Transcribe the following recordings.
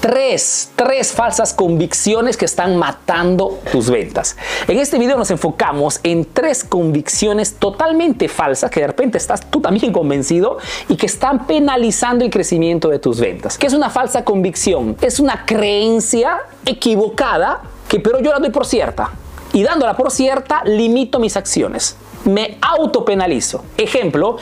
Tres, tres falsas convicciones que están matando tus ventas. En este video nos enfocamos en tres convicciones totalmente falsas que de repente estás tú también convencido y que están penalizando el crecimiento de tus ventas. ¿Qué es una falsa convicción? Es una creencia equivocada que pero yo la doy por cierta. Y dándola por cierta, limito mis acciones. Me autopenalizo. Ejemplo,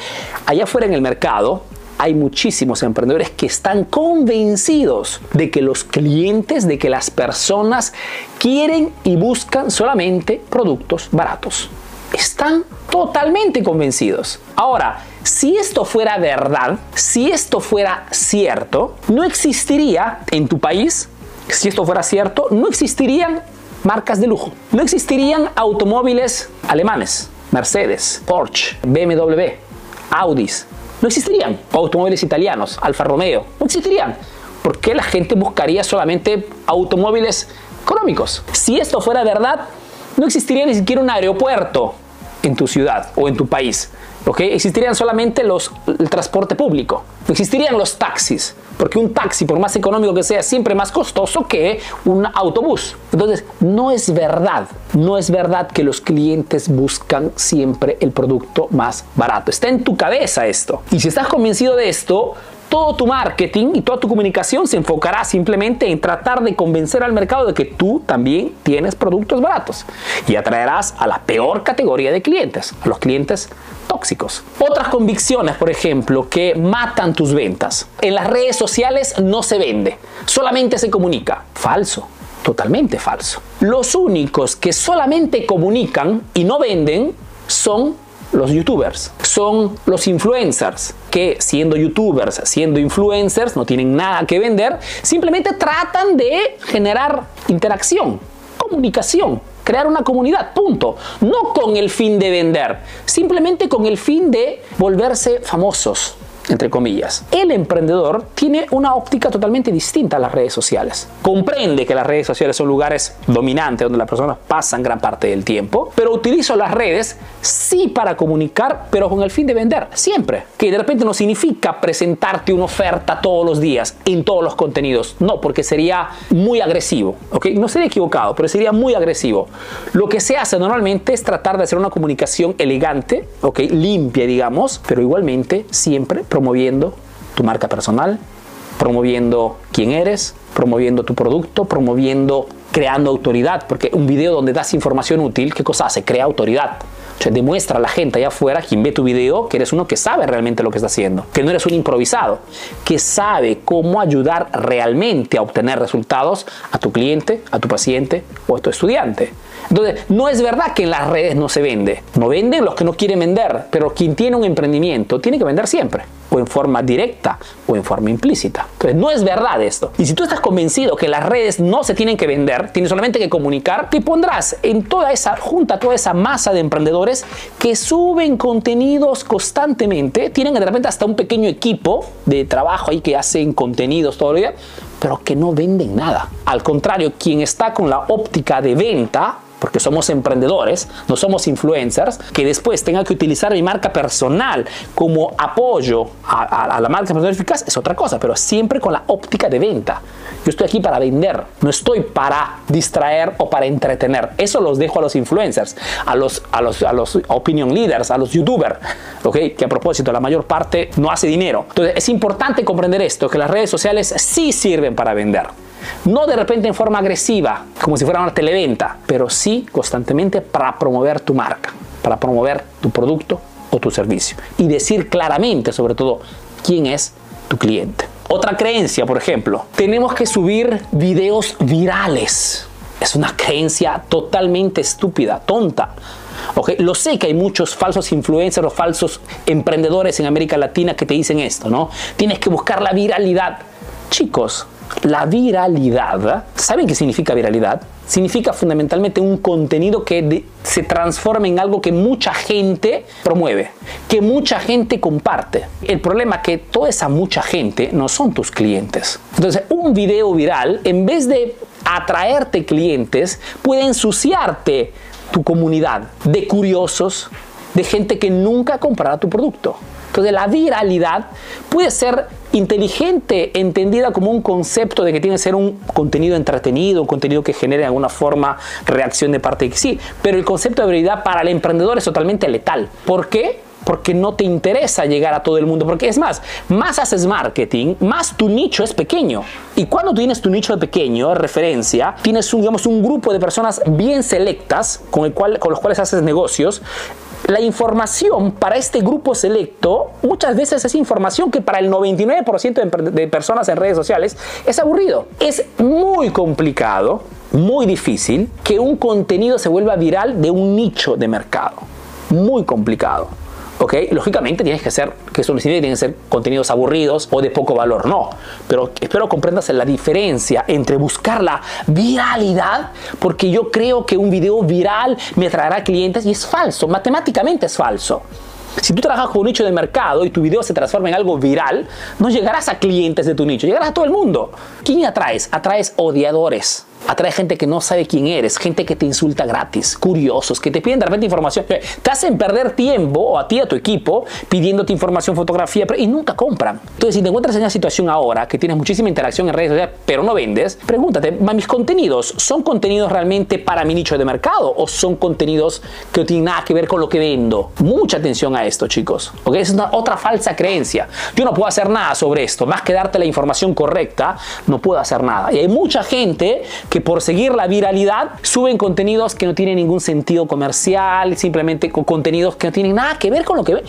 allá afuera en el mercado, hay muchísimos emprendedores que están convencidos de que los clientes, de que las personas quieren y buscan solamente productos baratos. Están totalmente convencidos. Ahora, si esto fuera verdad, si esto fuera cierto, no existiría en tu país, si esto fuera cierto, no existirían marcas de lujo, no existirían automóviles alemanes, Mercedes, Porsche, BMW, Audis, no existirían. automóviles italianos, Alfa Romeo, no existirían. ¿Por qué la gente buscaría solamente automóviles económicos? Si esto fuera verdad, no existiría ni siquiera un aeropuerto en tu ciudad o en tu país. Existirían solamente los, el transporte público. Existirían los taxis. Porque un taxi, por más económico que sea, es siempre más costoso que un autobús. Entonces, no es verdad. No es verdad que los clientes buscan siempre el producto más barato. Está en tu cabeza esto. Y si estás convencido de esto, todo tu marketing y toda tu comunicación se enfocará simplemente en tratar de convencer al mercado de que tú también tienes productos baratos y atraerás a la peor categoría de clientes, a los clientes tóxicos. Otras convicciones, por ejemplo, que matan tus ventas. En las redes sociales no se vende, solamente se comunica. Falso. Totalmente falso. Los únicos que solamente comunican y no venden son los youtubers, son los influencers que siendo youtubers, siendo influencers, no tienen nada que vender, simplemente tratan de generar interacción, comunicación, crear una comunidad, punto. No con el fin de vender, simplemente con el fin de volverse famosos, entre comillas. El emprendedor tiene una óptica totalmente distinta a las redes sociales. Comprende que las redes sociales son lugares dominantes donde las personas pasan gran parte del tiempo, pero utilizo las redes sí para comunicar, pero con el fin de vender, siempre. Que de repente no significa presentarte una oferta todos los días en todos los contenidos, no, porque sería muy agresivo, ¿ok? No sería equivocado, pero sería muy agresivo. Lo que se hace normalmente es tratar de hacer una comunicación elegante, ¿ok? Limpia, digamos, pero igualmente siempre promoviendo tu marca personal, promoviendo quién eres, promoviendo tu producto, promoviendo, creando autoridad, porque un video donde das información útil, ¿qué cosa hace? Crea autoridad. O demuestra a la gente allá afuera, quien ve tu video, que eres uno que sabe realmente lo que está haciendo, que no eres un improvisado, que sabe cómo ayudar realmente a obtener resultados a tu cliente, a tu paciente o a tu estudiante. Entonces, no es verdad que en las redes no se vende. No venden los que no quieren vender, pero quien tiene un emprendimiento tiene que vender siempre o en forma directa o en forma implícita. Entonces, no es verdad esto. Y si tú estás convencido que las redes no se tienen que vender, tienes solamente que comunicar, te pondrás en toda esa junta, toda esa masa de emprendedores que suben contenidos constantemente, tienen de repente hasta un pequeño equipo de trabajo ahí que hacen contenidos todo el día, pero que no venden nada. Al contrario, quien está con la óptica de venta, porque somos emprendedores, no somos influencers, que después tenga que utilizar mi marca personal como apoyo a, la marca personal eficaz es otra cosa, pero siempre con la óptica de venta. Yo estoy aquí para vender, no estoy para distraer o para entretener. Eso los dejo a los influencers, a los, a los, a los opinion leaders, a los youtubers, ¿okay? que a propósito la mayor parte no hace dinero. Entonces es importante comprender esto, que las redes sociales sí sirven para vender. No de repente en forma agresiva, como si fuera una televenta, pero sí constantemente para promover tu marca, para promover tu producto o tu servicio. Y decir claramente, sobre todo, quién es tu cliente. Otra creencia, por ejemplo, tenemos que subir videos virales. Es una creencia totalmente estúpida, tonta. Okay, lo sé que hay muchos falsos influencers o falsos emprendedores en América Latina que te dicen esto, ¿no? Tienes que buscar la viralidad. Chicos, La viralidad, ¿saben qué significa viralidad? Significa fundamentalmente un contenido que se transforma en algo que mucha gente promueve, que mucha gente comparte. El problema es que toda esa mucha gente no son tus clientes. Entonces, un video viral, en vez de atraerte clientes, puede ensuciarte tu comunidad de curiosos, de gente que nunca comprará tu producto. Entonces la viralidad puede ser inteligente, entendida como un concepto de que tiene que ser un contenido entretenido, un contenido que genere de alguna forma reacción de parte de que sí, pero el concepto de viralidad para el emprendedor es totalmente letal. ¿Por qué? porque no te interesa llegar a todo el mundo. Porque es más, más haces marketing, más tu nicho es pequeño. Y cuando tienes tu nicho de pequeño, referencia, tienes un, digamos, un grupo de personas bien selectas con, el cual, con los cuales haces negocios, la información para este grupo selecto muchas veces es información que para el 99% de personas en redes sociales es aburrido. Es muy complicado, muy difícil que un contenido se vuelva viral de un nicho de mercado. Muy complicado. ¿Ok? Lógicamente tienes que hacer, que que tienen que ser contenidos aburridos o de poco valor, no. Pero espero comprendas la diferencia entre buscar la viralidad, porque yo creo que un video viral me traerá clientes y es falso, matemáticamente es falso. Si tú trabajas con un nicho de mercado y tu video se transforma en algo viral, no llegarás a clientes de tu nicho, llegarás a todo el mundo. ¿Quién atraes? Atraes odiadores atrae gente que no sabe quién eres, gente que te insulta gratis, curiosos, que te piden de repente información, te hacen perder tiempo o a ti, a tu equipo, pidiéndote información, fotografía, y nunca compran. Entonces, si te encuentras en una situación ahora que tienes muchísima interacción en redes sociales, pero no vendes, pregúntate, ¿mis contenidos son contenidos realmente para mi nicho de mercado o son contenidos que no tienen nada que ver con lo que vendo? Mucha atención a esto, chicos. ¿ok? Es una otra falsa creencia. Yo no puedo hacer nada sobre esto, más que darte la información correcta, no puedo hacer nada. Y hay mucha gente que que por seguir la viralidad suben contenidos que no tienen ningún sentido comercial, simplemente con contenidos que no tienen nada que ver con lo que ve.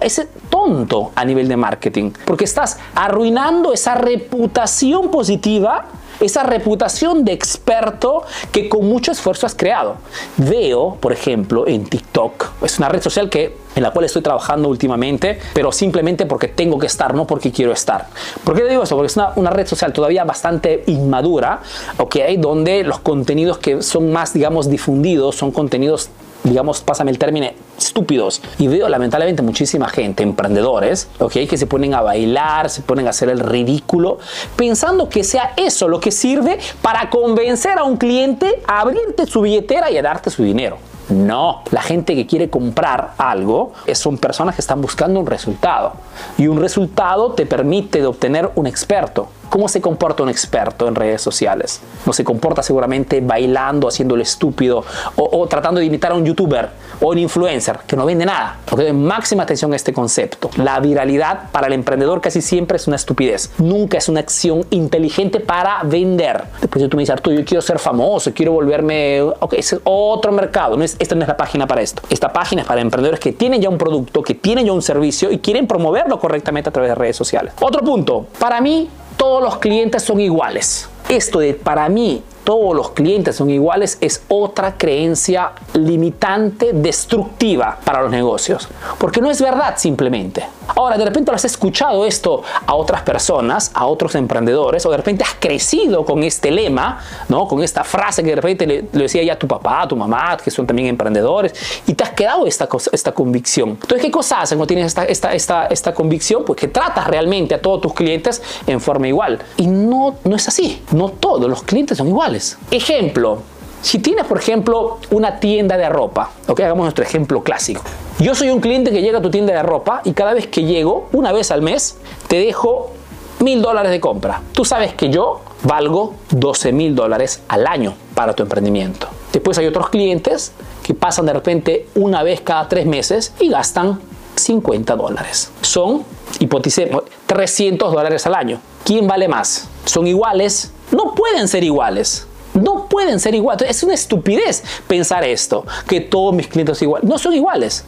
Es tonto a nivel de marketing, porque estás arruinando esa reputación positiva esa reputación de experto que con mucho esfuerzo has creado. Veo, por ejemplo, en TikTok, es una red social que en la cual estoy trabajando últimamente, pero simplemente porque tengo que estar, no porque quiero estar. ¿Por qué digo eso? Porque es una, una red social todavía bastante inmadura, ¿ok? Donde los contenidos que son más, digamos, difundidos son contenidos digamos, pásame el término, estúpidos. Y veo lamentablemente muchísima gente, emprendedores, ¿ok? Que se ponen a bailar, se ponen a hacer el ridículo, pensando que sea eso lo que sirve para convencer a un cliente a abrirte su billetera y a darte su dinero. No, la gente que quiere comprar algo son personas que están buscando un resultado y un resultado te permite de obtener un experto. ¿Cómo se comporta un experto en redes sociales? No se comporta seguramente bailando, haciéndolo estúpido o, tratando de imitar a un youtuber o un influencer que no vende nada. Porque máxima atención a este concepto. La viralidad para el emprendedor casi siempre es una estupidez. Nunca es una acción inteligente para vender. Después tú me dices, Arturo, yo quiero ser famoso, quiero volverme... Ok, es otro mercado. No es, esta no es la página para esto. Esta página es para emprendedores que tienen ya un producto, que tienen ya un servicio y quieren promoverlo correctamente a través de redes sociales. Otro punto. Para mí, todos los clientes son iguales. Esto de para mí todos los clientes son iguales es otra creencia limitante, destructiva para los negocios. Porque no es verdad simplemente. Ahora, de repente has escuchado esto a otras personas, a otros emprendedores, o de repente has crecido con este lema, ¿no? con esta frase que de repente le, decía ya tu papá, tu mamá, que son también emprendedores, y te has quedado esta, esta convicción. Entonces, ¿qué cosa haces cuando tienes esta, esta, esta, esta convicción? Pues que tratas realmente a todos tus clientes en forma igual. Y no, no es así. No todos los clientes son iguales. Ejemplo, si tienes, por ejemplo, una tienda de ropa, ok, hagamos nuestro ejemplo clásico. Yo soy un cliente que llega a tu tienda de ropa y cada vez que llego, una vez al mes, te dejo mil dólares de compra. Tú sabes que yo valgo 12 mil dólares al año para tu emprendimiento. Después hay otros clientes que pasan de repente una vez cada tres meses y gastan 50 dólares. Son, hipoticemos, 300 dólares al año. ¿Quién vale más? ¿Son iguales? No pueden ser iguales. No pueden ser iguales. Es una estupidez pensar esto, que todos mis clientes son iguales. No son iguales.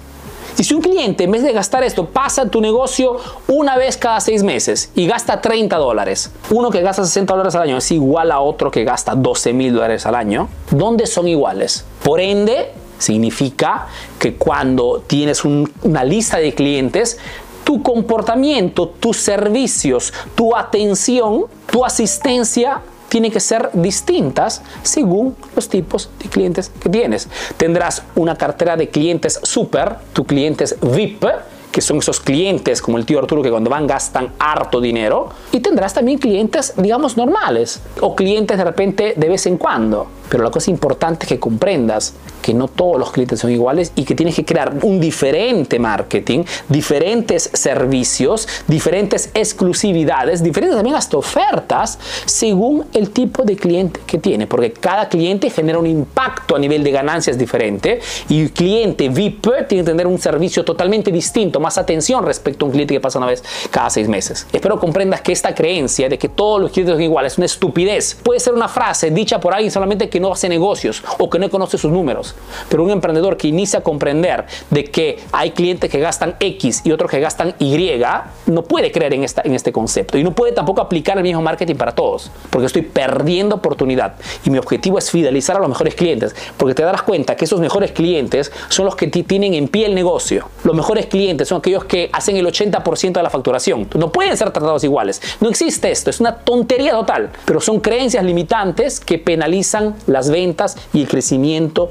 Y si un cliente, en vez de gastar esto, pasa tu negocio una vez cada seis meses y gasta 30 dólares, uno que gasta 60 dólares al año es igual a otro que gasta 12 mil dólares al año, ¿dónde son iguales? Por ende, significa que cuando tienes una lista de clientes, tu comportamiento, tus servicios, tu atención, tu asistencia tiene que ser distintas según los tipos de clientes que tienes. Tendrás una cartera de clientes super, tus clientes VIP, que son esos clientes como el tío Arturo que cuando van gastan harto dinero. Y tendrás también clientes, digamos, normales o clientes de repente de vez en cuando. Pero la cosa importante es que comprendas que no todos los clientes son iguales y que tienes que crear un diferente marketing, diferentes servicios, diferentes exclusividades, diferentes también hasta ofertas según el tipo de cliente que tiene, porque cada cliente genera un impacto a nivel de ganancias diferente y el cliente VIP tiene que tener un servicio totalmente distinto, más atención respecto a un cliente que pasa una vez cada seis meses. Espero comprendas que esta creencia de que todos los clientes son iguales es una estupidez. Puede ser una frase dicha por alguien solamente que no hace negocios o que no conoce sus números. Pero un emprendedor que inicia a comprender de que hay clientes que gastan X y otros que gastan Y, no puede creer en, esta, en este concepto y no puede tampoco aplicar el mismo marketing para todos, porque estoy perdiendo oportunidad y mi objetivo es fidelizar a los mejores clientes, porque te darás cuenta que esos mejores clientes son los que tienen en pie el negocio. Los mejores clientes son aquellos que hacen el 80% de la facturación. No pueden ser tratados iguales. No existe esto, es una tontería total, pero son creencias limitantes que penalizan las ventas y el crecimiento